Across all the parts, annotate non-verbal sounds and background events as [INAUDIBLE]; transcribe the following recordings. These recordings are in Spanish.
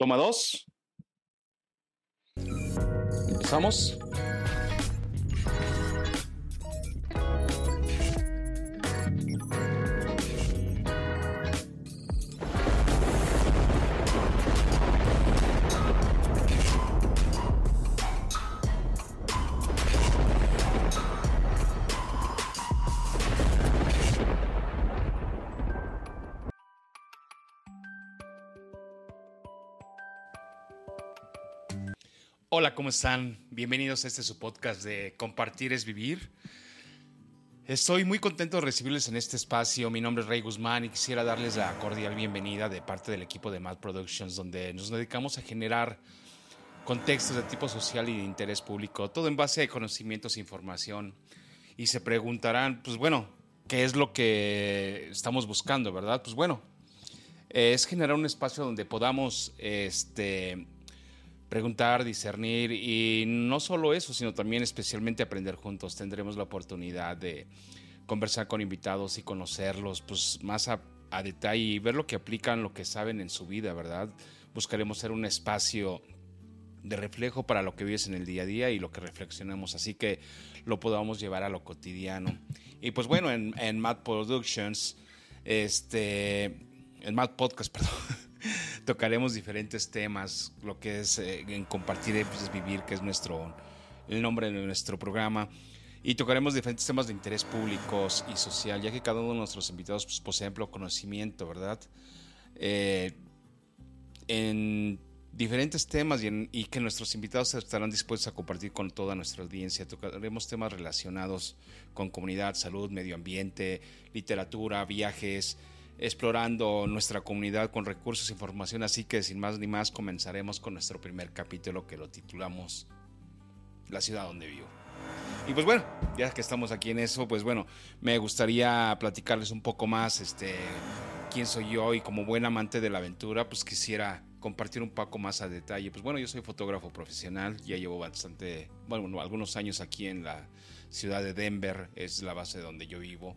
Toma dos. Empezamos. Hola, ¿cómo están? Bienvenidos a este su podcast de Compartir es Vivir. Estoy muy contento de recibirles en este espacio. Mi nombre es Rey Guzmán y quisiera darles la cordial bienvenida de parte del equipo de Mad Productions, donde nos dedicamos a generar contextos de tipo social y de interés público, todo en base a conocimientos e información. Y se preguntarán, pues bueno, ¿qué es lo que estamos buscando, verdad? Pues bueno, es generar un espacio donde podamos este, preguntar, discernir y no solo eso, sino también especialmente aprender juntos. Tendremos la oportunidad de conversar con invitados y conocerlos pues, más a, detalle y ver lo que aplican, lo que saben en su vida, ¿verdad? Buscaremos ser un espacio de reflejo para lo que vives en el día a día y lo que reflexionemos, así que lo podamos llevar a lo cotidiano. Y pues bueno, en, en Mad Productions, este, en Mad Podcast, [LAUGHS] perdón tocaremos diferentes temas, lo que es eh, en compartir pues, es vivir, que es nuestro el nombre de nuestro programa. Y tocaremos diferentes temas de interés públicos y social, ya que cada uno de nuestros invitados pues, posee amplio conocimiento, ¿verdad? Eh, en diferentes temas y, y, que nuestros invitados estarán dispuestos a compartir con toda nuestra audiencia. Tocaremos temas relacionados con comunidad, salud, medio ambiente, literatura, viajes, explorando nuestra comunidad con recursos e información, así que sin más ni más comenzaremos con nuestro primer capítulo que lo titulamos La ciudad donde vivo. Y pues bueno, ya que estamos aquí en eso, pues bueno, me gustaría platicarles un poco más este quién soy yo y como buen amante de la aventura, pues quisiera compartir un poco más a detalle. Pues bueno, yo soy fotógrafo profesional, ya llevo bastante, bueno, algunos años aquí en la ciudad de Denver, es la base donde yo vivo.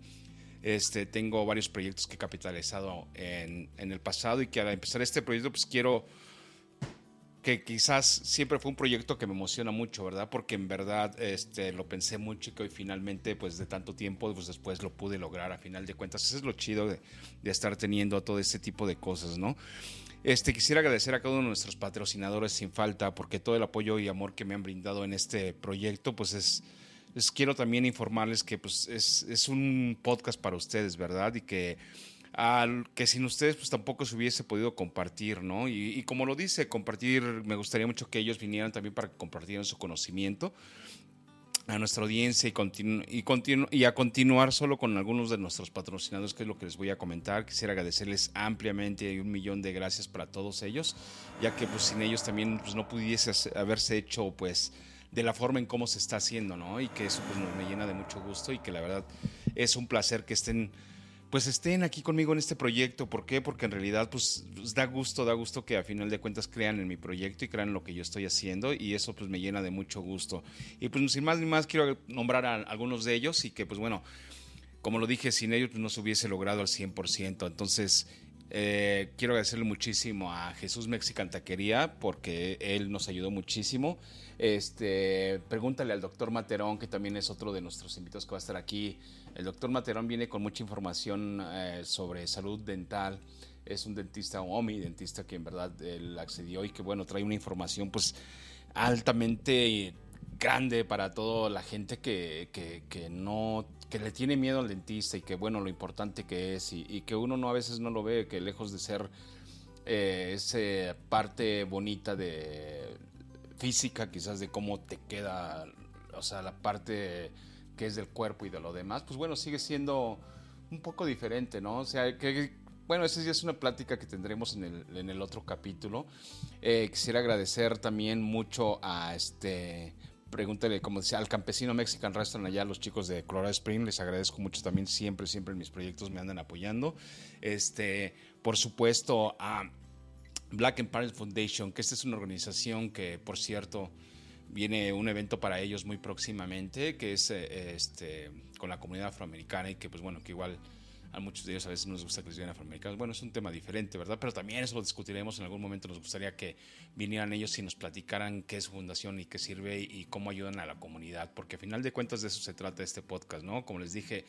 Este, tengo varios proyectos que he capitalizado en, en, el pasado y que al empezar este proyecto pues quiero que quizás siempre fue un proyecto que me emociona mucho, ¿verdad? Porque en verdad este, lo pensé mucho y que hoy finalmente pues de tanto tiempo pues después lo pude lograr a final de cuentas. Eso es lo chido de, estar teniendo todo este tipo de cosas, ¿no? Este, quisiera agradecer a cada uno de nuestros patrocinadores sin falta porque todo el apoyo y amor que me han brindado en este proyecto pues es les quiero también informarles que pues, es, es un podcast para ustedes, ¿verdad? Y que, al, que sin ustedes pues tampoco se hubiese podido compartir, ¿no? Y, y como lo dice, compartir, me gustaría mucho que ellos vinieran también para que compartieran su conocimiento a nuestra audiencia y, continu y, continu y a continuar solo con algunos de nuestros patrocinadores, que es lo que les voy a comentar. Quisiera agradecerles ampliamente y un millón de gracias para todos ellos, ya que pues sin ellos también pues, no pudiese haberse hecho pues de la forma en cómo se está haciendo, ¿no? Y que eso pues me llena de mucho gusto y que la verdad es un placer que estén pues estén aquí conmigo en este proyecto. ¿Por qué? Porque en realidad pues, pues da gusto, da gusto que a final de cuentas crean en mi proyecto y crean en lo que yo estoy haciendo y eso pues me llena de mucho gusto. Y pues sin más ni más quiero nombrar a algunos de ellos y que pues bueno, como lo dije, sin ellos pues, no se hubiese logrado al 100%. Entonces eh, quiero agradecerle muchísimo a Jesús Mexican Taquería porque él nos ayudó muchísimo. Este, pregúntale al doctor Materón, que también es otro de nuestros invitados que va a estar aquí. El doctor Materón viene con mucha información eh, sobre salud dental. Es un dentista, un OMI, dentista que en verdad él accedió y que bueno, trae una información pues altamente grande para toda la gente que, que, no que le tiene miedo al dentista y que bueno lo importante que es y, que uno no a veces no lo ve que lejos de ser eh, esa parte bonita de física quizás de cómo te queda o sea la parte que es del cuerpo y de lo demás pues bueno sigue siendo un poco diferente no o sea que bueno, esa ya es una plática que tendremos en el, en el otro capítulo. Eh, quisiera agradecer también mucho a este pregúntale, como decía, al campesino Mexican Restaurant allá, los chicos de Colorado Spring, les agradezco mucho también, siempre, siempre en mis proyectos me andan apoyando. Este, por supuesto, a Black Empire Foundation, que esta es una organización que, por cierto, viene un evento para ellos muy próximamente, que es eh, este, con la comunidad afroamericana y que, pues bueno, que igual A muchos de ellos a veces nos gusta que les vienen afroamericanos. Bueno, es un tema diferente, ¿verdad? Pero también eso lo discutiremos en algún momento. Nos gustaría que vinieran ellos y nos platicaran qué es fundación y qué sirve y cómo ayudan a la comunidad, porque a final de cuentas de eso se trata este podcast, ¿no? Como les dije,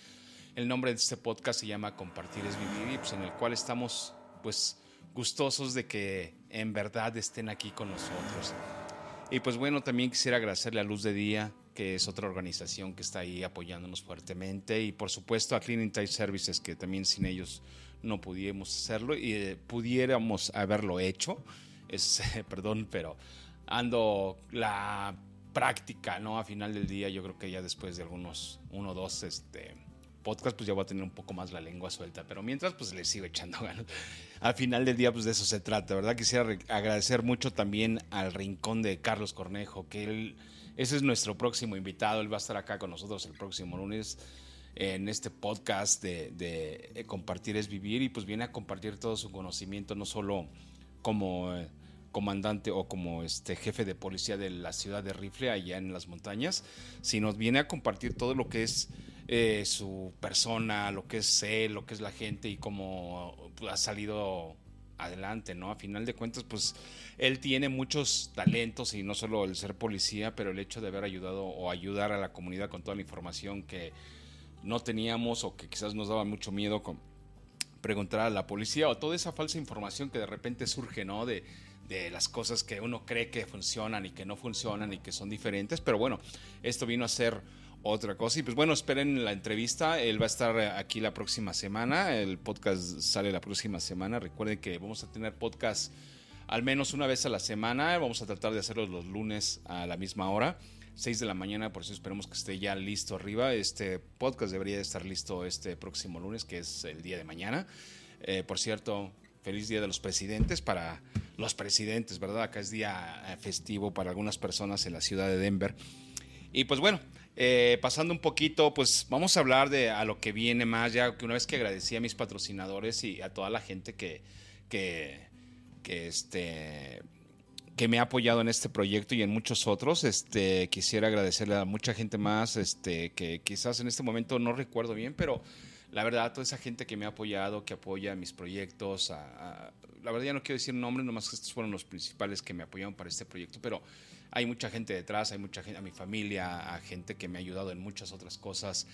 el nombre de este podcast se llama Compartir es Vivir, pues, en el cual estamos, pues, gustosos de que en verdad estén aquí con nosotros. Y pues bueno, también quisiera agradecerle a Luz de Día, que es otra organización que está ahí apoyándonos fuertemente, y por supuesto a Cleaning Tide Services, que también sin ellos no pudiéramos hacerlo y eh, pudiéramos haberlo hecho. Es, [LAUGHS] perdón, pero ando la práctica, ¿no? A final del día, yo creo que ya después de algunos uno o dos este, podcast, pues ya voy a tener un poco más la lengua suelta. Pero mientras, pues le sigo echando [LAUGHS] ganas. Al final del día, pues de eso se trata, ¿verdad? Quisiera agradecer mucho también al rincón de Carlos Cornejo, que él, ese es nuestro próximo invitado. Él va a estar acá con nosotros el próximo lunes en este podcast de, de Compartir es Vivir y pues viene a compartir todo su conocimiento, no solo como eh, comandante o como este jefe de policía de la ciudad de Rifle allá en las montañas, sino viene a compartir todo lo que es eh, su persona, lo que es él, lo que es la gente y cómo ha salido adelante, ¿no? A final de cuentas, pues él tiene muchos talentos y no solo el ser policía, pero el hecho de haber ayudado o ayudar a la comunidad con toda la información que no teníamos o que quizás nos daba mucho miedo con preguntar a la policía o toda esa falsa información que de repente surge, ¿no? De, de las cosas que uno cree que funcionan y que no funcionan y que son diferentes, pero bueno, esto vino a ser otra cosa. Y pues bueno, esperen la entrevista. Él va a estar aquí la próxima semana. El podcast sale la próxima semana. Recuerden que vamos a tener podcast al menos una vez a la semana. Vamos a tratar de hacerlos los lunes a la misma hora. 6 de la mañana, por eso esperemos que esté ya listo arriba. Este podcast debería de estar listo este próximo lunes, que es el día de mañana. Eh, por cierto, feliz día de los presidentes para los presidentes, ¿verdad? Acá es día eh, festivo para algunas personas en la ciudad de Denver. Y pues bueno, eh, pasando un poquito, pues vamos a hablar de a lo que viene más, ya que una vez que agradecí a mis patrocinadores y a toda la gente que, que, este, que me ha apoyado en este proyecto y en muchos otros, este, quisiera agradecerle a mucha gente más, este, que quizás en este momento no recuerdo bien, pero la verdad, toda esa gente que me ha apoyado, que apoya mis proyectos, la verdad ya no quiero decir nombres, nomás que estos fueron los principales que me apoyaron para este proyecto, pero hay mucha gente detrás, hay mucha gente, a mi familia, a gente que me ha ayudado en muchas otras cosas,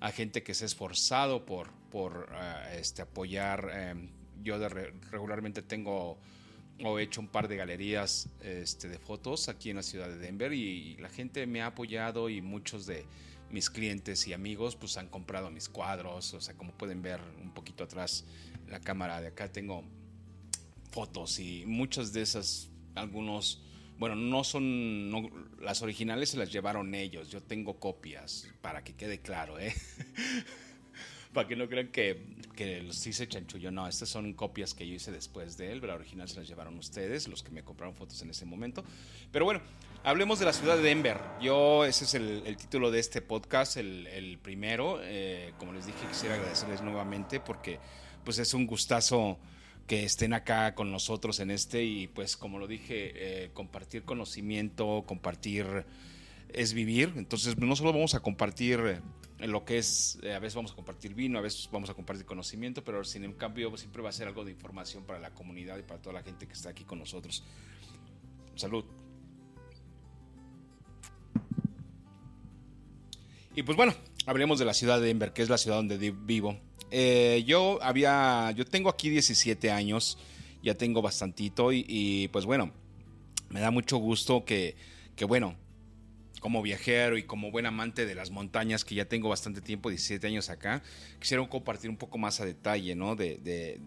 a gente que se ha esforzado por, por uh, este, apoyar. Eh, yo regularmente tengo o he hecho un par de galerías este, de fotos aquí en la ciudad de Denver y la gente me ha apoyado y muchos de mis clientes y amigos pues han comprado mis cuadros, o sea, como pueden ver un poquito atrás la cámara de acá tengo fotos y muchas de esas, algunos bueno, no son, no, las originales se las llevaron ellos, yo tengo copias, para que quede claro, ¿eh? [LAUGHS] para que no crean que, que los hice chanchullo, no, estas son copias que yo hice después de él, la original se las llevaron ustedes, los que me compraron fotos en ese momento. Pero bueno, hablemos de la ciudad de Denver. Yo, ese es el, título de este podcast, el, el primero. Eh, como les dije, quisiera agradecerles nuevamente porque pues es un gustazo que estén acá con nosotros en este y pues como lo dije, eh, compartir conocimiento, compartir es vivir. Entonces no solo vamos a compartir eh, lo que es, eh, a veces vamos a compartir vino, a veces vamos a compartir conocimiento, pero sin en cambio siempre va a ser algo de información para la comunidad y para toda la gente que está aquí con nosotros. Salud. Y pues bueno, hablemos de la ciudad de Denver, que es la ciudad donde vivo. Eh, yo había, yo tengo aquí 17 años, ya tengo bastantito y, pues bueno, me da mucho gusto que, que, bueno, como viajero y como buen amante de las montañas, que ya tengo bastante tiempo, 17 años acá, quisiera compartir un poco más a detalle, ¿no? De, de,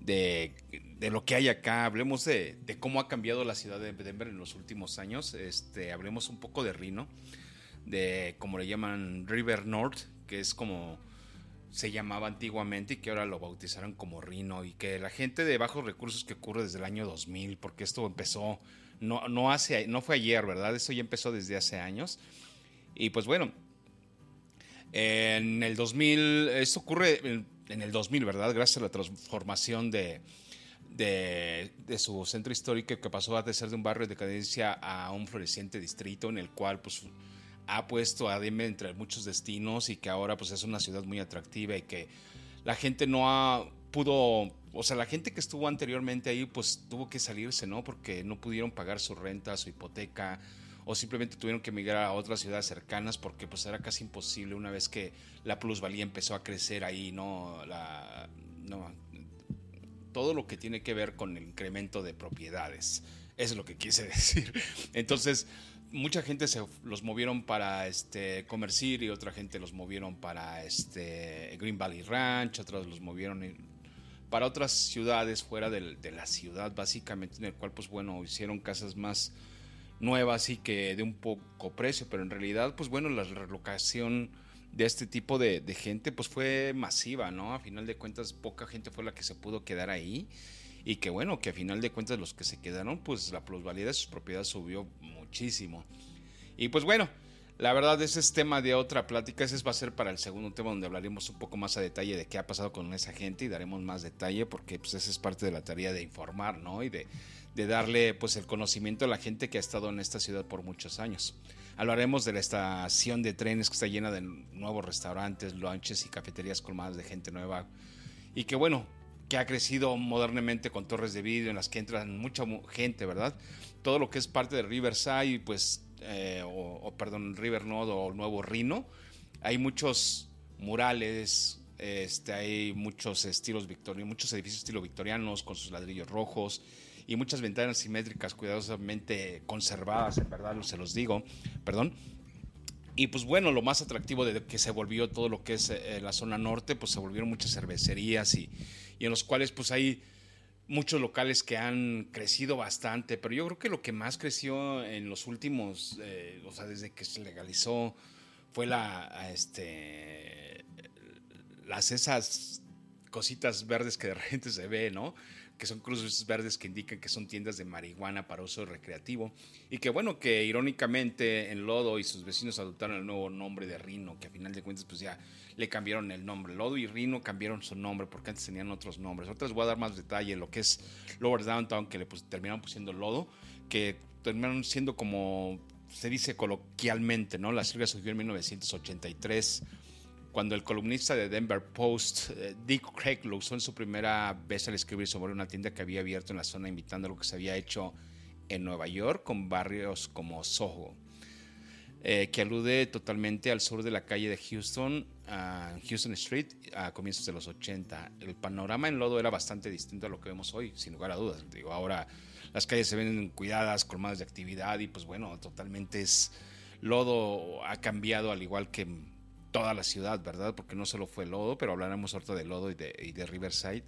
de, de, lo que hay acá. Hablemos de, de, cómo ha cambiado la ciudad de Denver en los últimos años. Este, hablemos un poco de Reno, de como le llaman River North, que es como se llamaba antiguamente y que ahora lo bautizaron como Rino y que la gente de bajos recursos que ocurre desde el año 2000, porque esto empezó, no, no, hace, no fue ayer, ¿verdad? Esto ya empezó desde hace años. Y pues bueno, en el 2000, esto ocurre en, el 2000, ¿verdad? Gracias a la transformación de, de, de, su centro histórico que pasó a ser de un barrio de decadencia a un floreciente distrito en el cual pues ha puesto a Denver entre muchos destinos y que ahora pues es una ciudad muy atractiva y que la gente no ha, pudo, o sea, la gente que estuvo anteriormente ahí, pues tuvo que salirse, ¿no? Porque no pudieron pagar su renta, su hipoteca, o simplemente tuvieron que emigrar a otras ciudades cercanas porque pues era casi imposible una vez que la plusvalía empezó a crecer ahí, ¿no? La, no todo lo que tiene que ver con el incremento de propiedades. Eso es lo que quise [LAUGHS] decir. Entonces, mucha gente se los movieron para este Comercir y otra gente los movieron para este Green Valley Ranch, otros los movieron para otras ciudades fuera de, de, la ciudad, básicamente, en el cual, pues bueno, hicieron casas más nuevas y que de un poco precio, pero en realidad, pues bueno, la relocación de este tipo de, gente pues fue masiva, ¿no? A final de cuentas poca gente fue la que se pudo quedar ahí y que bueno, que a final de cuentas los que se quedaron pues la plusvalía de sus propiedades subió muchísimo. Y pues bueno, la verdad ese es tema de otra plática, ese va a ser para el segundo tema donde hablaremos un poco más a detalle de qué ha pasado con esa gente y daremos más detalle porque pues esa es parte de la tarea de informar, ¿no? Y de, de darle pues el conocimiento a la gente que ha estado en esta ciudad por muchos años. Hablaremos de la estación de trenes que está llena de nuevos restaurantes, lunches y cafeterías colmadas de gente nueva. Y que bueno, que ha crecido modernamente con torres de vidrio en las que entran mucha gente, ¿verdad? Todo lo que es parte de Riverside, pues, eh, o, perdón, River Node o Nuevo Rino, hay muchos murales, este, hay muchos estilos victorianos, muchos edificios estilo victorianos con sus ladrillos rojos y muchas ventanas simétricas cuidadosamente conservadas, en verdad, se los digo, perdón. Y pues bueno, lo más atractivo de que se volvió todo lo que es eh, la zona norte, pues se volvieron muchas cervecerías y, y en los cuales pues hay muchos locales que han crecido bastante, pero yo creo que lo que más creció en los últimos, eh, o sea, desde que se legalizó, fue la, este, las esas cositas verdes que de repente se ve, ¿no? Que son cruces verdes que indican que son tiendas de marihuana para uso recreativo y que bueno, que irónicamente en Lodo y sus vecinos adoptaron el nuevo nombre de Rino, que a final de cuentas pues ya le cambiaron el nombre. Lodo y Rino cambiaron su nombre porque antes tenían otros nombres. Ahorita les voy a dar más detalle lo que es Lower Downtown, que le pues, terminaron pusiendo Lodo, que terminaron siendo como se dice coloquialmente, ¿no? La sigla surgió en 1983 cuando el columnista de Denver Post, eh, Dick Craig, lo usó en su primera vez al escribir sobre una tienda que había abierto en la zona, imitando lo que se había hecho en Nueva York con barrios como Soho, eh, que alude totalmente al sur de la calle de Houston, Houston Street, a comienzos de los 80. El panorama en lodo era bastante distinto a lo que vemos hoy, sin lugar a dudas. Digo, ahora las calles se ven cuidadas, colmadas de actividad y pues bueno, totalmente es lodo ha cambiado al igual que toda la ciudad, ¿verdad? Porque no solo fue lodo, pero hablaremos ahorita de lodo y de, Riverside.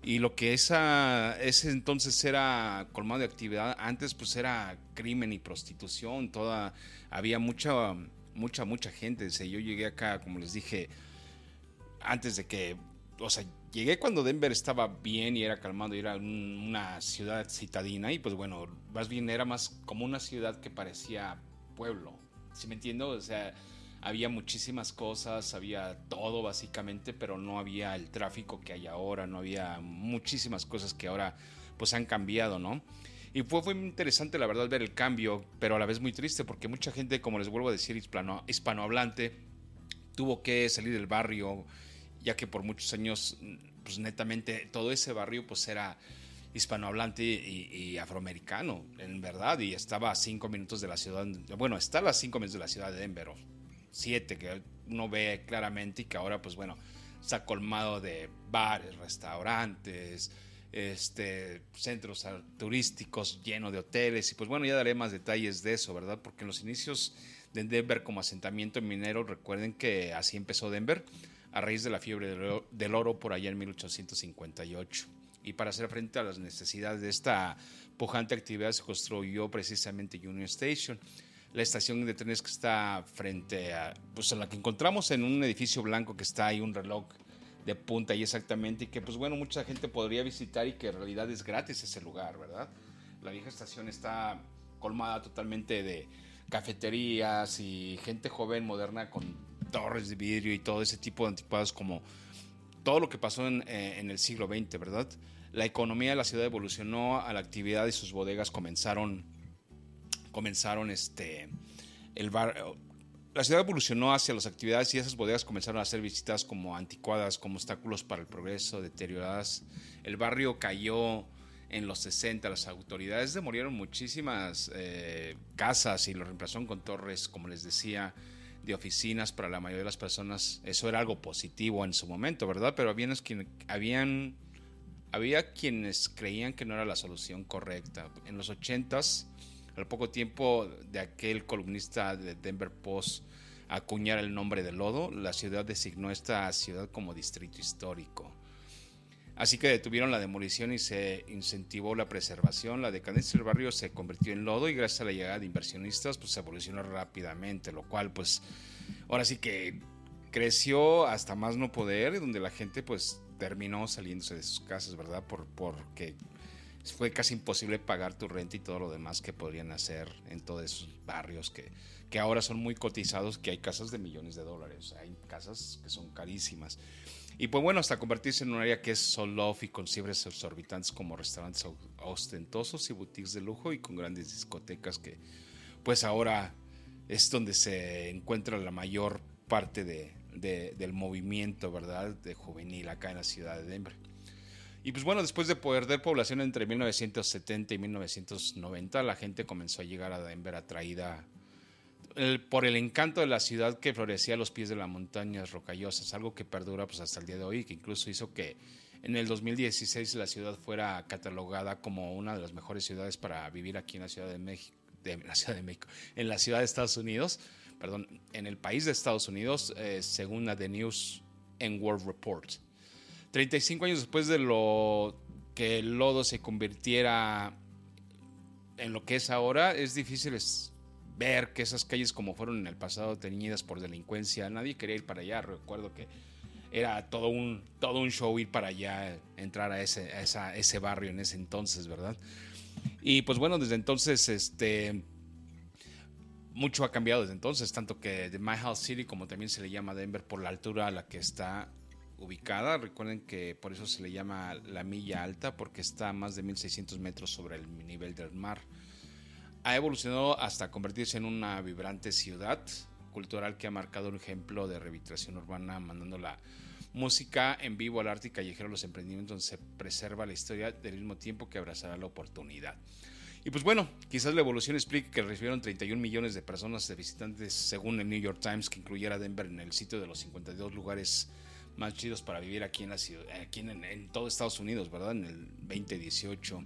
Y lo que esa, ese entonces era colmado de actividad, antes pues era crimen y prostitución, toda, había mucha, mucha, mucha gente. yo llegué acá, como les dije, antes de que, o sea, llegué cuando Denver estaba bien y era calmado y era una ciudad citadina y pues bueno, más bien era más como una ciudad que parecía pueblo, ¿sí me entiendo? O sea, había muchísimas cosas, había todo básicamente, pero no había el tráfico que hay ahora, no había muchísimas cosas que ahora pues han cambiado, ¿no? Y fue, muy interesante la verdad ver el cambio, pero a la vez muy triste porque mucha gente, como les vuelvo a decir, hispano, hispanohablante, tuvo que salir del barrio, ya que por muchos años, pues netamente todo ese barrio pues era hispanohablante y, y, afroamericano, en verdad, y estaba a cinco minutos de la ciudad, bueno, está a las cinco minutos de la ciudad de Denver, 7 que uno ve claramente y que ahora pues bueno, está colmado de bares, restaurantes, este, centros turísticos llenos de hoteles y pues bueno, ya daré más detalles de eso, ¿verdad? Porque en los inicios de Denver como asentamiento minero, recuerden que así empezó Denver a raíz de la fiebre del oro por allá en 1858. Y para hacer frente a las necesidades de esta pujante actividad se construyó precisamente Union Station, la estación de trenes que está frente a, pues a la que encontramos en un edificio blanco que está ahí, un reloj de punta ahí exactamente, y que pues bueno, mucha gente podría visitar y que en realidad es gratis ese lugar, ¿verdad? La vieja estación está colmada totalmente de cafeterías y gente joven, moderna, con torres de vidrio y todo ese tipo de anticuados como todo lo que pasó en, eh, en el siglo XX, ¿verdad? La economía de la ciudad evolucionó a la actividad y sus bodegas comenzaron comenzaron este, el bar, la ciudad evolucionó hacia las actividades y esas bodegas comenzaron a ser visitadas como anticuadas, como obstáculos para el progreso, deterioradas. El barrio cayó en los 60, las autoridades demolieron muchísimas eh, casas y lo reemplazaron con torres, como les decía, de oficinas para la mayoría de las personas. Eso era algo positivo en su momento, ¿verdad? Pero habían, había quienes creían que no era la solución correcta. En los 80s, al poco tiempo de aquel columnista de Denver Post acuñar el nombre de Lodo, la ciudad designó esta ciudad como distrito histórico. Así que detuvieron la demolición y se incentivó la preservación. La decadencia del barrio se convirtió en lodo y gracias a la llegada de inversionistas pues se evolucionó rápidamente, lo cual pues ahora sí que creció hasta más no poder, donde la gente pues terminó saliéndose de sus casas, ¿verdad? Por, porque fue casi imposible pagar tu renta y todo lo demás que podrían hacer en todos esos barrios que, que ahora son muy cotizados, que hay casas de millones de dólares, hay casas que son carísimas. Y pues bueno, hasta convertirse en un área que es solo off y con cifras exorbitantes como restaurantes ostentosos y boutiques de lujo y con grandes discotecas que pues ahora es donde se encuentra la mayor parte de, del movimiento, ¿verdad? De juvenil acá en la ciudad de Denver. Y pues bueno, después de perder población entre 1970 y 1990, la gente comenzó a llegar a Denver atraída por el encanto de la ciudad que florecía a los pies de las montañas rocallosas, algo que perdura pues, hasta el día de hoy, que incluso hizo que en el 2016 la ciudad fuera catalogada como una de las mejores ciudades para vivir aquí en la Ciudad de México, de, la Ciudad de México, en la ciudad de Estados Unidos, perdón, en el país de Estados Unidos, eh, según la The News and World Report. 35 años después de lo que el lodo se convirtiera en lo que es ahora, es difícil ver que esas calles como fueron en el pasado teñidas por delincuencia, nadie quería ir para allá, recuerdo que era todo un, todo un show ir para allá, entrar a ese, ese barrio en ese entonces, ¿verdad? Y pues bueno, desde entonces, este, mucho ha cambiado desde entonces, tanto que de My House City, como también se le llama Denver, por la altura a la que está ubicada, recuerden que por eso se le llama la milla alta, porque está a más de 1600 metros sobre el nivel del mar ha evolucionado hasta convertirse en una vibrante ciudad cultural que ha marcado un ejemplo de revitalización urbana, mandando la música en vivo al arte y callejero, los emprendimientos donde se preserva la historia del mismo tiempo que abrazará la oportunidad. Y pues bueno, quizás la evolución explique que recibieron 31 millones de personas de visitantes según el New York Times, que incluyera Denver en el sitio de los 52 lugares más chidos para vivir aquí en la ciudad, aquí en, todo Estados Unidos, ¿verdad? En el 2018.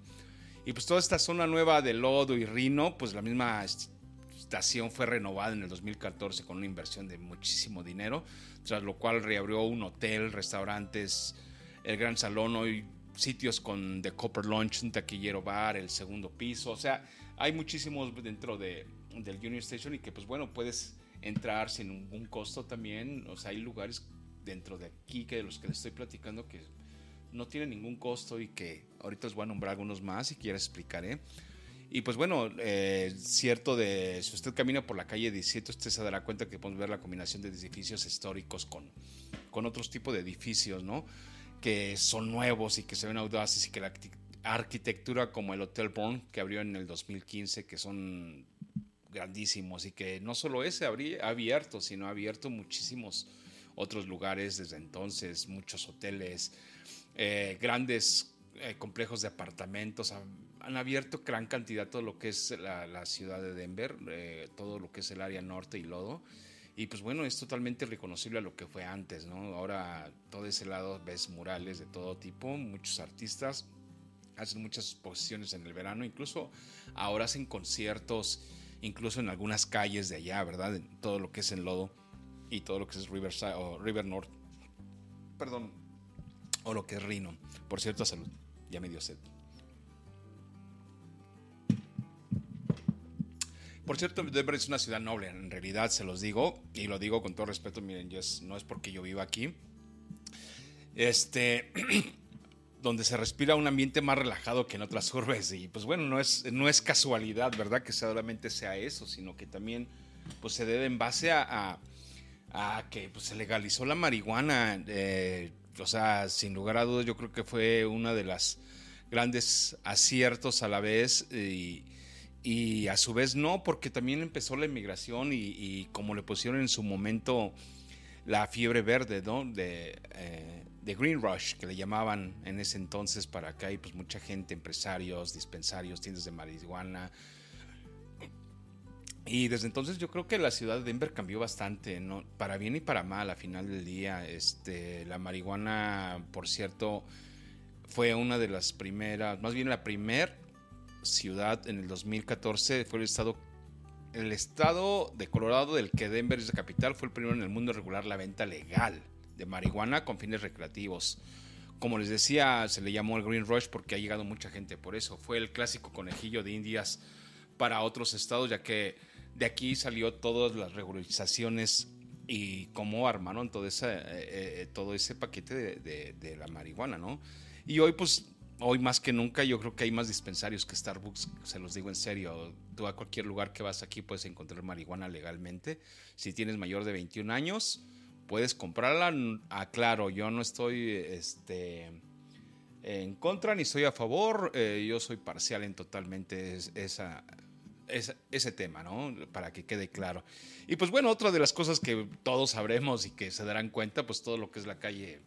Y pues toda esta zona nueva de Lodo y Rino, pues la misma estación fue renovada en el 2014 con una inversión de muchísimo dinero, tras lo cual reabrió un hotel, restaurantes, el gran salón, hoy sitios con The Copper Lunch, un taquillero bar, el segundo piso, o sea, hay muchísimos dentro de, del Union Station y que pues bueno, puedes entrar sin ningún costo también, o sea, hay lugares dentro de aquí que de los que les estoy platicando que no tiene ningún costo y que ahorita os voy a nombrar algunos más ya les explicaré. Y pues bueno, eh, cierto de, si usted camina por la calle 17, usted se dará cuenta que podemos ver la combinación de edificios históricos con, con otros tipos de edificios, ¿no? Que son nuevos y que se ven audaces y que la arquitectura como el Hotel Bourne que abrió en el 2015, que son grandísimos y que no solo ese ha abierto, sino ha abierto muchísimos otros lugares desde entonces, muchos hoteles, eh, grandes eh, complejos de apartamentos, han, abierto gran cantidad todo lo que es la, ciudad de Denver, eh, todo lo que es el área norte y lodo. Y pues bueno, es totalmente reconocible a lo que fue antes, ¿no? Ahora todo ese lado ves murales de todo tipo, muchos artistas hacen muchas exposiciones en el verano, incluso ahora hacen conciertos, incluso en algunas calles de allá, ¿verdad? En todo lo que es el lodo y todo lo que es Riverside o River North. Perdón, o lo que es Rino. Por cierto, salud, ya me dio sed. Por cierto, Denver es una ciudad noble, en realidad se los digo, y lo digo con todo respeto, miren, yo no es porque yo viva aquí. Este, [CLEARS THROAT] donde se respira un ambiente más relajado que en otras urbes, y pues bueno, no es, no es casualidad, ¿verdad? Que solamente sea eso, sino que también pues se debe en base a, a, que pues, se legalizó la marihuana. Eh, o sea, sin lugar a dudas, yo creo que fue una de las grandes aciertos a la vez y, y a su vez no, porque también empezó la inmigración y, como le pusieron en su momento la fiebre verde, ¿no? De, eh, de, Green Rush, que le llamaban en ese entonces para acá, y pues mucha gente, empresarios, dispensarios, tiendas de marihuana. Y desde entonces yo creo que la ciudad de Denver cambió bastante, ¿no? Para bien y para mal, a final del día. Este, la marihuana, por cierto, fue una de las primeras, más bien la primer ciudad en el 2014 fue el estado el estado de Colorado del que Denver es la capital fue el primero en el mundo en regular la venta legal de marihuana con fines recreativos. Como les decía, se le llamó el Green Rush porque ha llegado mucha gente por eso. Fue el clásico conejillo de indias para otros estados, ya que de aquí salió todas las regularizaciones y cómo armaron todo ese, eh, eh, todo ese paquete de, la marihuana, ¿no? Y hoy pues hoy más que nunca yo creo que hay más dispensarios que Starbucks, se los digo en serio. Tú a cualquier lugar que vas aquí puedes encontrar marihuana legalmente. Si tienes mayor de 21 años, puedes comprarla. Aclaro, yo no estoy este, en contra ni estoy a favor. Eh, yo soy parcial en totalmente esa, ese tema, ¿no? Para que quede claro. Y pues bueno, otra de las cosas que todos sabremos y que se darán cuenta, pues todo lo que es la calle,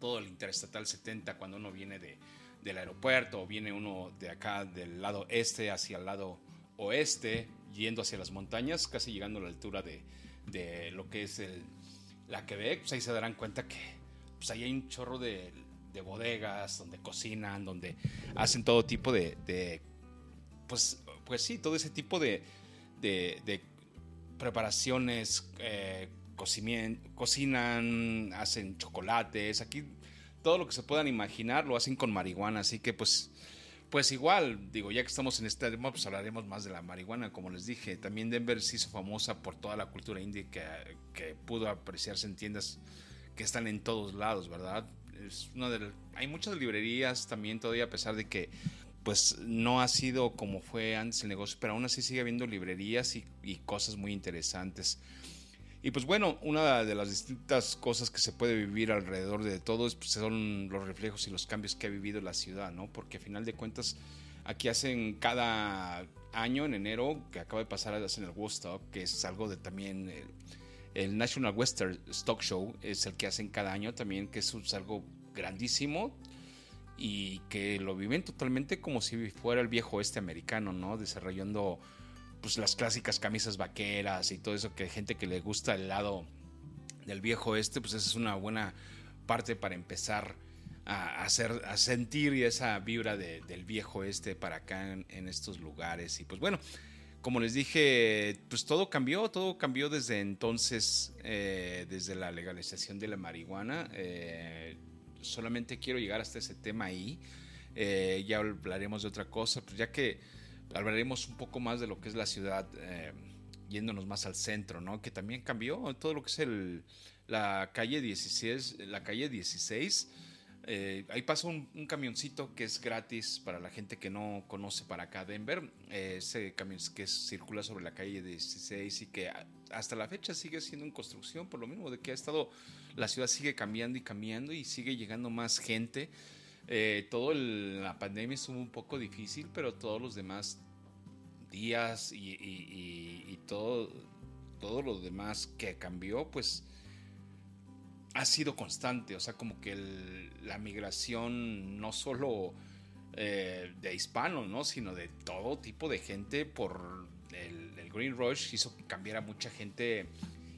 todo el Interestatal 70, cuando uno viene de del aeropuerto o viene uno de acá del lado este hacia el lado oeste, yendo hacia las montañas, casi llegando a la altura de, de lo que es la Quebec, pues ahí se darán cuenta que pues ahí hay un chorro de, de bodegas donde cocinan, donde hacen todo tipo de, de pues, pues sí, todo ese tipo de, de preparaciones, eh, cocinan, hacen chocolates, aquí todo lo que se puedan imaginar lo hacen con marihuana, así que pues pues igual, digo, ya que estamos en este tema, pues hablaremos más de la marihuana, como les dije. También Denver se hizo famosa por toda la cultura indie que, que pudo apreciarse en tiendas que están en todos lados, ¿verdad? Es una de hay muchas librerías también todavía, a pesar de que pues no ha sido como fue antes el negocio, pero aún así sigue habiendo librerías y, cosas muy interesantes. Y pues bueno, una de las distintas cosas que se puede vivir alrededor de todo pues, son los reflejos y los cambios que ha vivido la ciudad, ¿no? Porque a final de cuentas aquí hacen cada año en enero, que acaba de pasar, hacen el Woodstock, que es algo de también el, National Western Stock Show, es el que hacen cada año también, que es algo grandísimo y que lo viven totalmente como si fuera el viejo oeste americano, ¿no? Desarrollando pues las clásicas camisas vaqueras y todo eso que hay gente que le gusta el lado del viejo este, pues esa es una buena parte para empezar a, hacer, a sentir esa vibra del viejo este para acá en, estos lugares. Y pues bueno, como les dije, pues todo cambió, todo cambió desde entonces, eh, desde la legalización de la marihuana. Eh, solamente quiero llegar hasta ese tema ahí. Eh, ya hablaremos de otra cosa, pues ya que hablaremos un poco más de lo que es la ciudad, eh, yéndonos más al centro, ¿no? Que también cambió todo lo que es el, la calle 16, la calle 16. Eh, ahí pasa un, camioncito que es gratis para la gente que no conoce para acá Denver. Eh, ese camión que circula sobre la calle 16 y que hasta la fecha sigue siendo en construcción, por lo mismo de que ha estado, la ciudad sigue cambiando y cambiando y sigue llegando más gente. Eh, todo la pandemia estuvo un poco difícil, pero todos los demás días y, todo, todo lo demás que cambió, pues ha sido constante. O sea, como que la migración no solo eh, de hispanos, ¿no? sino de todo tipo de gente por el, Green Rush hizo que cambiara mucha gente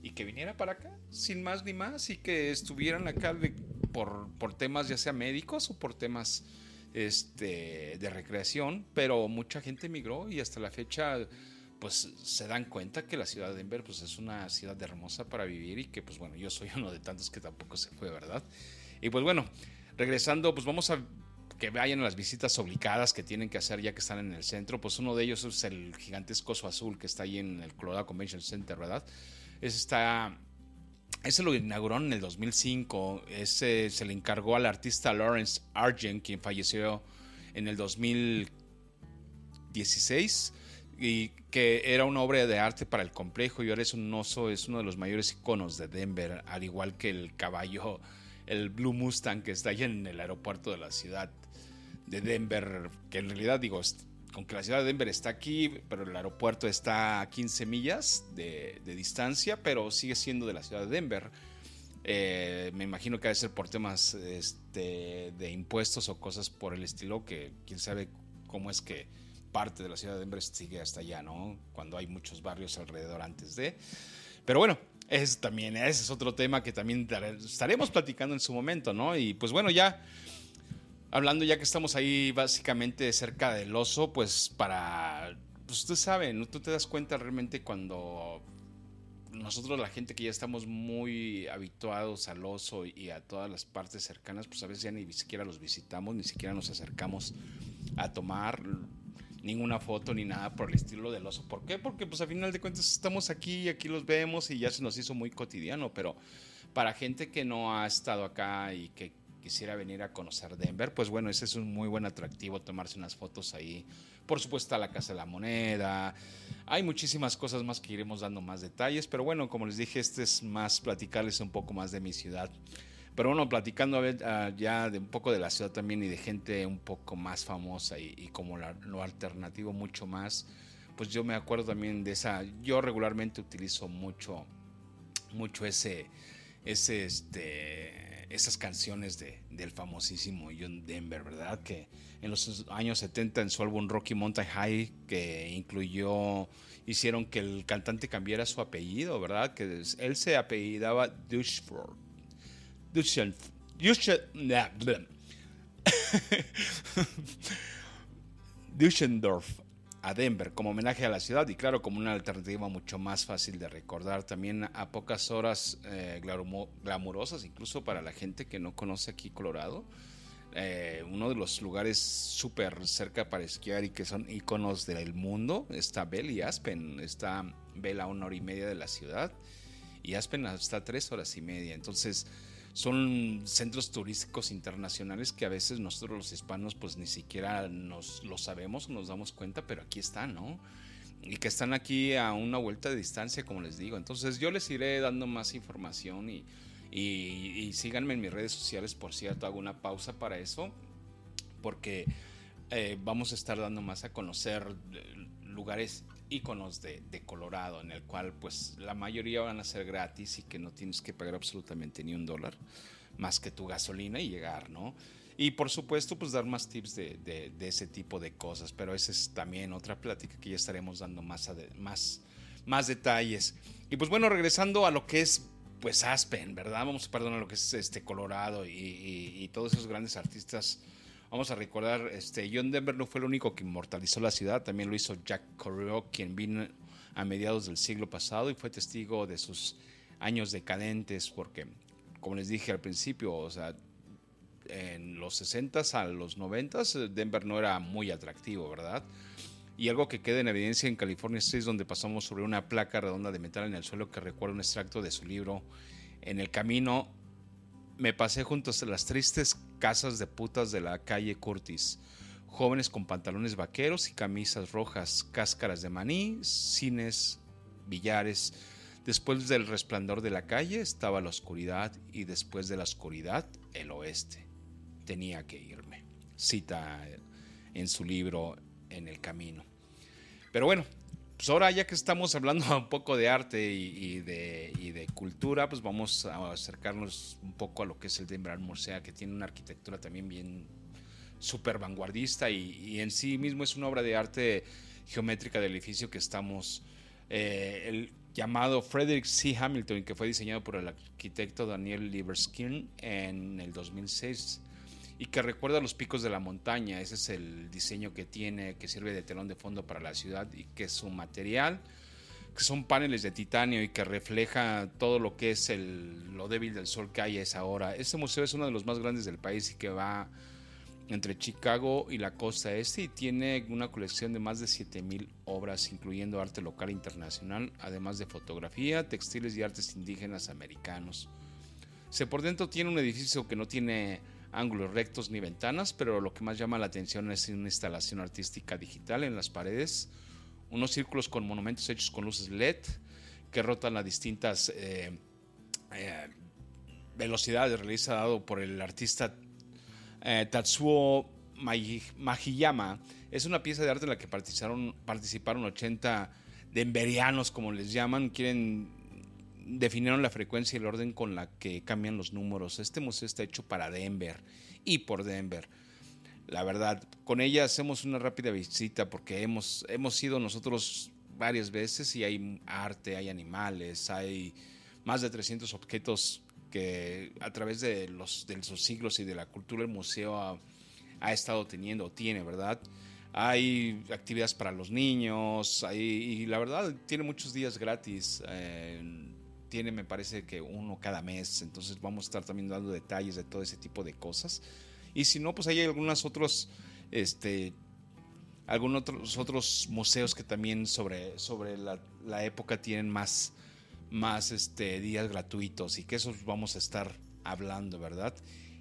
y que viniera para acá, sin más ni más, y que estuvieran acá de por, temas ya sea médicos o por temas este, de recreación, pero mucha gente emigró y hasta la fecha pues se dan cuenta que la ciudad de Denver pues es una ciudad hermosa para vivir y que pues bueno, yo soy [LAUGHS] uno de tantos que tampoco se fue, ¿verdad? Y pues bueno, regresando, pues vamos a que vayan a las visitas obligadas que tienen que hacer ya que están en el centro, pues uno de ellos es el gigantesco azul que está ahí en el Colorado Convention Center, ¿verdad? Ese está ese lo inauguró en el 2005. Ese se le encargó al artista Lawrence Argent, quien falleció en el 2016 y que era una obra de arte para el complejo y ahora es un oso, es uno de los mayores iconos de Denver, al igual que el caballo, el Blue Mustang que está ahí en el aeropuerto de la ciudad de Denver, que en realidad digo, con que la ciudad de Denver está aquí, pero el aeropuerto está a 15 millas de, distancia, pero sigue siendo de la ciudad de Denver. Eh, me imagino que debe ser por temas este, de impuestos o cosas por el estilo, que quién sabe cómo es que parte de la ciudad de Denver sigue hasta allá, ¿no? Cuando hay muchos barrios alrededor antes de. Pero bueno, es también, ese es otro tema que también estaremos platicando en su momento, ¿no? Y pues bueno, ya hablando ya que estamos ahí básicamente cerca del oso, pues para, pues ustedes saben, tú te das cuenta realmente cuando nosotros la gente que ya estamos muy habituados al oso y a todas las partes cercanas, pues a veces ya ni siquiera los visitamos, ni siquiera nos acercamos a tomar ninguna foto ni nada por el estilo del oso. ¿Por qué? Porque pues a final de cuentas estamos aquí y aquí los vemos y ya se nos hizo muy cotidiano, pero para gente que no ha estado acá y que quisiera venir a conocer Denver, pues bueno, ese es un muy buen atractivo, tomarse unas fotos ahí. Por supuesto, la Casa de la Moneda. Hay muchísimas cosas más que iremos dando más detalles, pero bueno, como les dije, este es más platicarles un poco más de mi ciudad. Pero bueno, platicando ah, ya de un poco de la ciudad también y de gente un poco más famosa y, como lo alternativo mucho más, pues yo me acuerdo también de esa, yo regularmente utilizo mucho, mucho ese, ese, este, esas canciones de, del famosísimo John Denver, ¿verdad? Que en los años 70 en su álbum Rocky Mountain High, que incluyó, hicieron que el cantante cambiara su apellido, ¿verdad? Que él se apellidaba Dushford [LAUGHS] Düsseldorf a Denver como homenaje a la ciudad y claro como una alternativa mucho más fácil de recordar. También a pocas horas eh, glamurosas incluso para la gente que no conoce aquí Colorado. Eh, uno de los lugares súper cerca para esquiar y que son iconos del mundo está Bell y Aspen. Está Bell a una hora y media de la ciudad y Aspen hasta tres horas y media. Entonces son centros turísticos internacionales que a veces nosotros los hispanos pues ni siquiera nos lo sabemos, nos damos cuenta, pero aquí están, ¿no? Y que están aquí a una vuelta de distancia, como les digo. Entonces yo les iré dando más información y, síganme en mis redes sociales, por cierto, hago una pausa para eso, porque eh, vamos a estar dando más a conocer eh, lugares íconos de, Colorado, en el cual pues la mayoría van a ser gratis y que no tienes que pagar absolutamente ni un dólar más que tu gasolina y llegar, ¿no? Y por supuesto, pues dar más tips de, ese tipo de cosas, pero esa es también otra plática que ya estaremos dando más, más, más detalles. Y pues bueno, regresando a lo que es pues Aspen, ¿verdad? Vamos a perdonar lo que es este Colorado y, y todos esos grandes artistas Vamos a recordar, este, John Denver no fue el único que inmortalizó la ciudad, también lo hizo Jack Kerouac, quien vino a mediados del siglo pasado y fue testigo de sus años decadentes, porque, como les dije al principio, o sea, en los 60s a los 90s, Denver no era muy atractivo, ¿verdad? Y algo que queda en evidencia en California Street, donde pasamos sobre una placa redonda de metal en el suelo que recuerda un extracto de su libro En el camino me pasé junto a las tristes casas de putas de la calle Curtis. Jóvenes con pantalones vaqueros y camisas rojas, cáscaras de maní, cines, billares. Después del resplandor de la calle estaba la oscuridad y después de la oscuridad el oeste. Tenía que irme. Cita en su libro En el Camino. Pero bueno, pues ahora ya que estamos hablando [LAUGHS] un poco de arte y, de, cultura, pues vamos a acercarnos un poco a lo que es el Denver Museum, que tiene una arquitectura también bien súper vanguardista y, en sí mismo es una obra de arte geométrica del edificio que estamos, eh, el llamado Frederick C. Hamilton, que fue diseñado por el arquitecto Daniel Libeskind en el 2006 y que recuerda los picos de la montaña. Ese es el diseño que tiene, que sirve de telón de fondo para la ciudad y que su material, que son paneles de titanio y que refleja todo lo que es el, lo débil del sol que hay a esa hora. Este museo es uno de los más grandes del país y que va entre Chicago y la costa este y tiene una colección de más de 7000 obras, incluyendo arte local e internacional, además de fotografía, textiles y artes indígenas americanos. Se por dentro tiene un edificio que no tiene ángulos rectos ni ventanas, pero lo que más llama la atención es una instalación artística digital en las paredes, unos círculos con monumentos hechos con luces LED que rotan a distintas eh, eh, velocidades, por el artista eh, Tatsuo Majiyama es una pieza de arte en la que participaron, participaron 80 denverianos, como les llaman, quieren definieron la frecuencia y el orden con la que cambian los números. Este museo está hecho para Denver y por Denver. La verdad, con ella hacemos una rápida visita porque hemos, hemos ido nosotros varias veces y hay arte, hay animales, hay más de 300 objetos que a través de los, de los siglos y de la cultura el museo ha, ha estado teniendo, tiene, ¿verdad? Hay actividades para los niños, hay, y la verdad tiene muchos días gratis. Eh, tiene, me parece que uno cada mes, entonces vamos a estar también dando detalles de todo ese tipo de cosas. Y si no, pues hay algunos otros, este, algunos otros, otros museos que también sobre, sobre la, la época tienen más, más este, días gratuitos y que esos vamos a estar hablando, ¿verdad?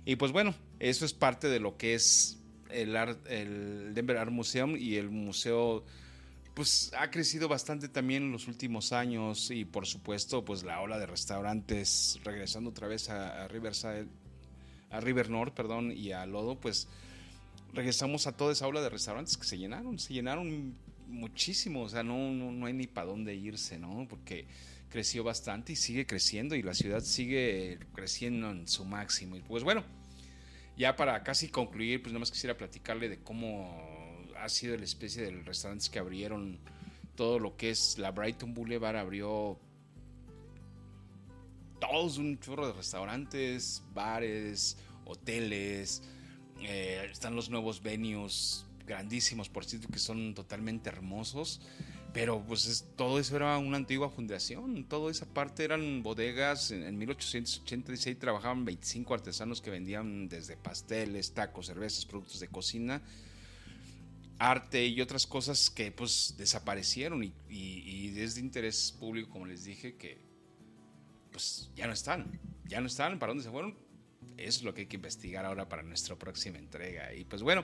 Y pues bueno, eso es parte de lo que es el, el Denver Art Museum y el museo pues ha crecido bastante también en los últimos años y por supuesto pues la ola de restaurantes regresando otra vez a, Riverside a River North perdón y a Lodo pues regresamos a toda esa ola de restaurantes que se llenaron se llenaron muchísimo o sea no, no, no hay ni para dónde irse no porque creció bastante y sigue creciendo y la ciudad sigue creciendo en su máximo. Y pues bueno ya para casi concluir pues nada más quisiera platicarle de cómo ha sido la especie de restaurantes que abrieron todo lo que es la Brighton Boulevard abrió todos un chorro de restaurantes, bares, hoteles, eh, están los nuevos venues grandísimos, por cierto, que son totalmente hermosos. Pero pues todo eso era una antigua fundación, toda esa parte eran bodegas. En, en 1886 trabajaban 25 artesanos que vendían desde pasteles, tacos, cervezas, productos de cocina arte y otras cosas que pues desaparecieron y, y, es de interés público, como les dije, que pues ya no están, ya no están, ¿para dónde se fueron? Es lo que hay que investigar ahora para nuestra próxima entrega. Y pues bueno,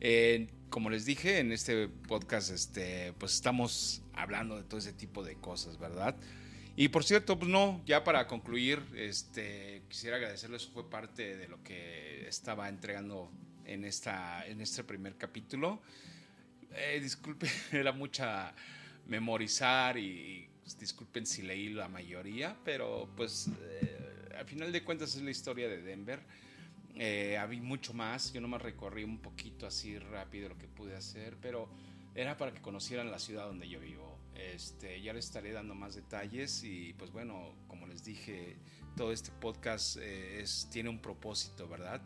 eh, como les dije en este podcast, este, pues estamos hablando de todo ese tipo de cosas, ¿verdad? Y por cierto, pues no, ya para concluir, este, quisiera agradecerles, fue parte de lo que estaba entregando en, esta, en este primer capítulo. Eh, disculpen, [LAUGHS] era mucha memorizar y disculpen si leí la mayoría, pero pues eh, al final de cuentas es la historia de Denver. Eh, había mucho más, yo nomás recorrí un poquito así rápido lo que pude hacer, pero era para que conocieran la ciudad donde yo vivo. Este, ya les estaré dando más detalles y pues bueno, como les dije, todo este podcast es, tiene un propósito, ¿verdad?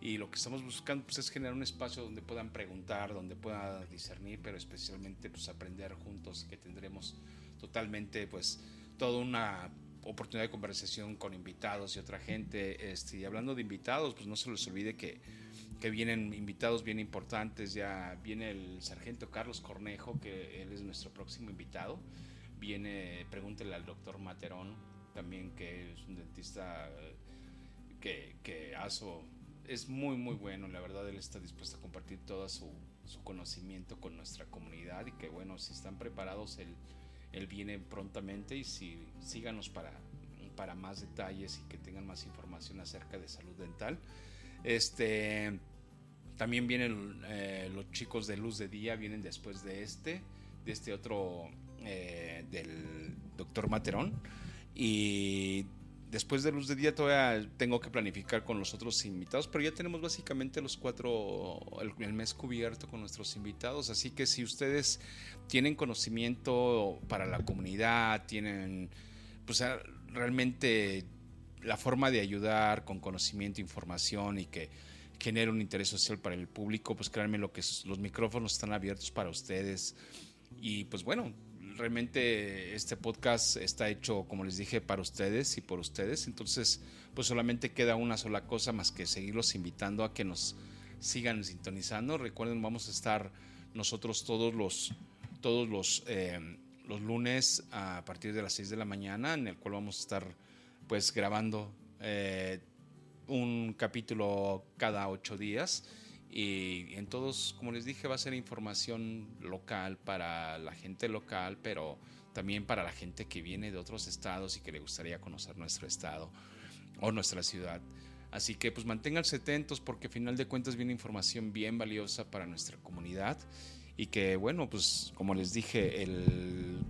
Y lo que estamos buscando pues, es generar un espacio donde puedan preguntar, donde puedan discernir, pero especialmente pues, aprender juntos, que tendremos totalmente pues toda una oportunidad de conversación con invitados y otra gente. Este, y hablando de invitados, pues no se les olvide que, que vienen invitados bien importantes. Ya viene el sargento Carlos Cornejo, que él es nuestro próximo invitado. Viene, pregúntele al doctor Materón, también que es un dentista que, que hace es muy, muy bueno. La verdad, él está dispuesto a compartir todo su, su conocimiento con nuestra comunidad y que, bueno, si están preparados, él, él viene prontamente y si síganos para, para más detalles y que tengan más información acerca de salud dental. Este, también vienen eh, los chicos de Luz de Día, vienen después de este, de este otro, eh, del doctor Materón. Y después de Luz de Día todavía tengo que planificar con los otros invitados, pero ya tenemos básicamente los cuatro, el, mes cubierto con nuestros invitados, así que si ustedes tienen conocimiento para la comunidad, tienen pues realmente la forma de ayudar con conocimiento, información y que genere un interés social para el público, pues créanme lo que los micrófonos están abiertos para ustedes. Y pues bueno, realmente este podcast está hecho, como les dije, para ustedes y por ustedes. Entonces, pues solamente queda una sola cosa más que seguirlos invitando a que nos sigan sintonizando. Recuerden, vamos a estar nosotros todos los, todos los, eh, los lunes a partir de las 6 de la mañana, en el cual vamos a estar pues grabando eh, un capítulo cada ocho días. Y en todos, como les dije, va a ser información local para la gente local, pero también para la gente que viene de otros estados y que le gustaría conocer nuestro estado o nuestra ciudad. Así que pues manténganse atentos porque al final de cuentas viene información bien valiosa para nuestra comunidad y que bueno, pues como les dije, el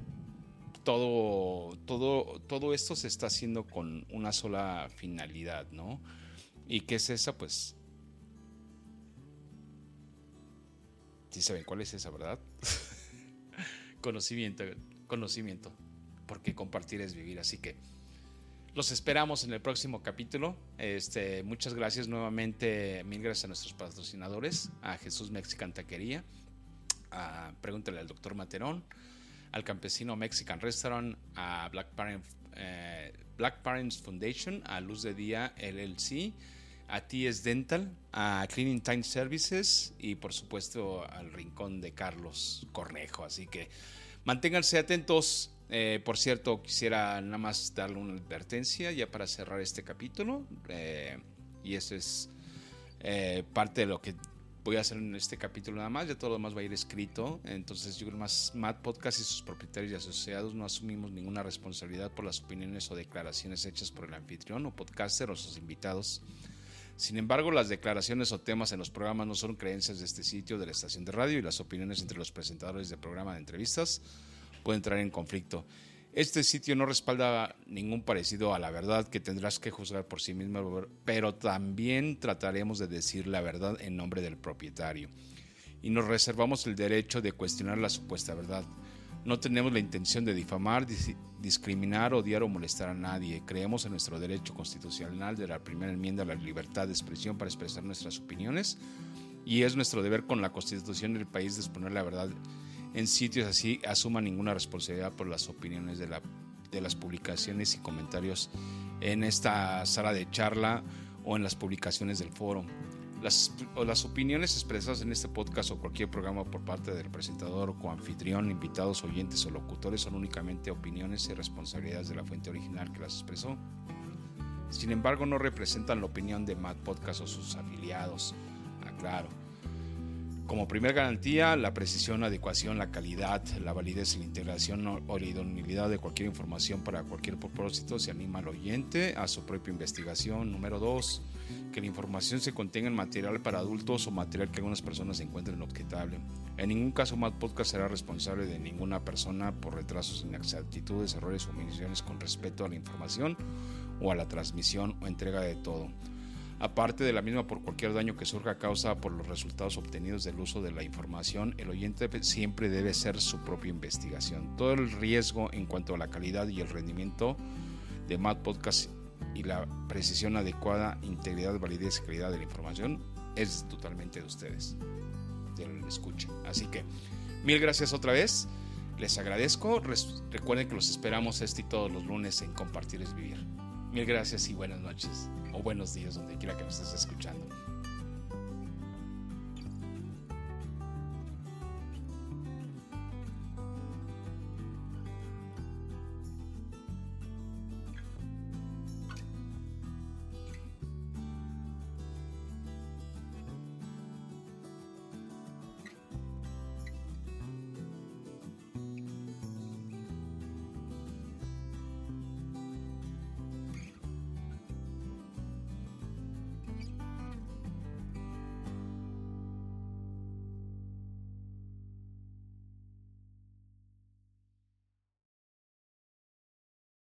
todo, todo, todo esto se está haciendo con una sola finalidad, ¿no? ¿Y qué es esa? Pues... Sí saben cuál es esa, ¿verdad? [LAUGHS] conocimiento, conocimiento, porque compartir es vivir, así que los esperamos en el próximo capítulo. Este, muchas gracias nuevamente, mil gracias a nuestros patrocinadores, a Jesús Mexican Taquería, a Pregúntale al doctor Materón, al Campesino Mexican Restaurant, a Black, eh, Black Parents Foundation, a Luz de Día LLC, a TS Dental, a Cleaning Time Services y por supuesto al Rincón de Carlos Cornejo. Así que manténganse atentos. Eh, por cierto, quisiera nada más darle una advertencia ya para cerrar este capítulo. Eh, y eso es parte de lo que voy a hacer en este capítulo nada más, ya todo lo demás va a ir escrito. Entonces, yo creo más Mad Podcast y sus propietarios y asociados no asumimos ninguna responsabilidad por las opiniones o declaraciones hechas por el anfitrión o podcaster o sus invitados. Sin embargo, las declaraciones o temas en los programas no son creencias de este sitio, de la estación de radio y las opiniones entre los presentadores del programa de entrevistas pueden entrar en conflicto. Este sitio no respalda ningún parecido a la verdad que tendrás que juzgar por sí mismo, pero también trataremos de decir la verdad en nombre del propietario. Y nos reservamos el derecho de cuestionar la supuesta verdad. No tenemos la intención de difamar, discriminar, odiar o molestar a nadie. Creemos en nuestro derecho constitucional de la primera enmienda a la libertad de expresión para expresar nuestras opiniones y es nuestro deber con la constitución del país de exponer la verdad en sitios así asuma ninguna responsabilidad por las opiniones de, la, de las publicaciones y comentarios en esta sala de charla o en las publicaciones del foro. Las, opiniones expresadas en este podcast o cualquier programa por parte del presentador o coanfitrión, invitados, oyentes o locutores son únicamente opiniones y responsabilidades de la fuente original que las expresó. Sin embargo, no representan la opinión de Mad Podcast o sus afiliados. Aclaro. Como primer garantía, la precisión, adecuación, la calidad, la validez y la integración o la idoneidad de cualquier información para cualquier propósito se anima al oyente a su propia investigación. Número dos, que la información se contenga en material para adultos o material que algunas personas encuentren objetable. En ningún caso, Mad Podcast será responsable de ninguna persona por retrasos, inexactitudes, errores o omisiones con respecto a la información o a la transmisión o entrega de todo aparte de la misma por cualquier daño que surja a causa por los resultados obtenidos del uso de la información, el oyente siempre debe ser su propia investigación. Todo el riesgo en cuanto a la calidad y el rendimiento de Mad Podcast y la precisión adecuada, integridad, validez y calidad de la información es totalmente de ustedes, del escucha. Así que mil gracias otra vez. Les agradezco. Recuerden que los esperamos este y todos los lunes en Compartir es Vivir. Mil gracias y buenas noches o buenos días donde quiera que nos estés escuchando.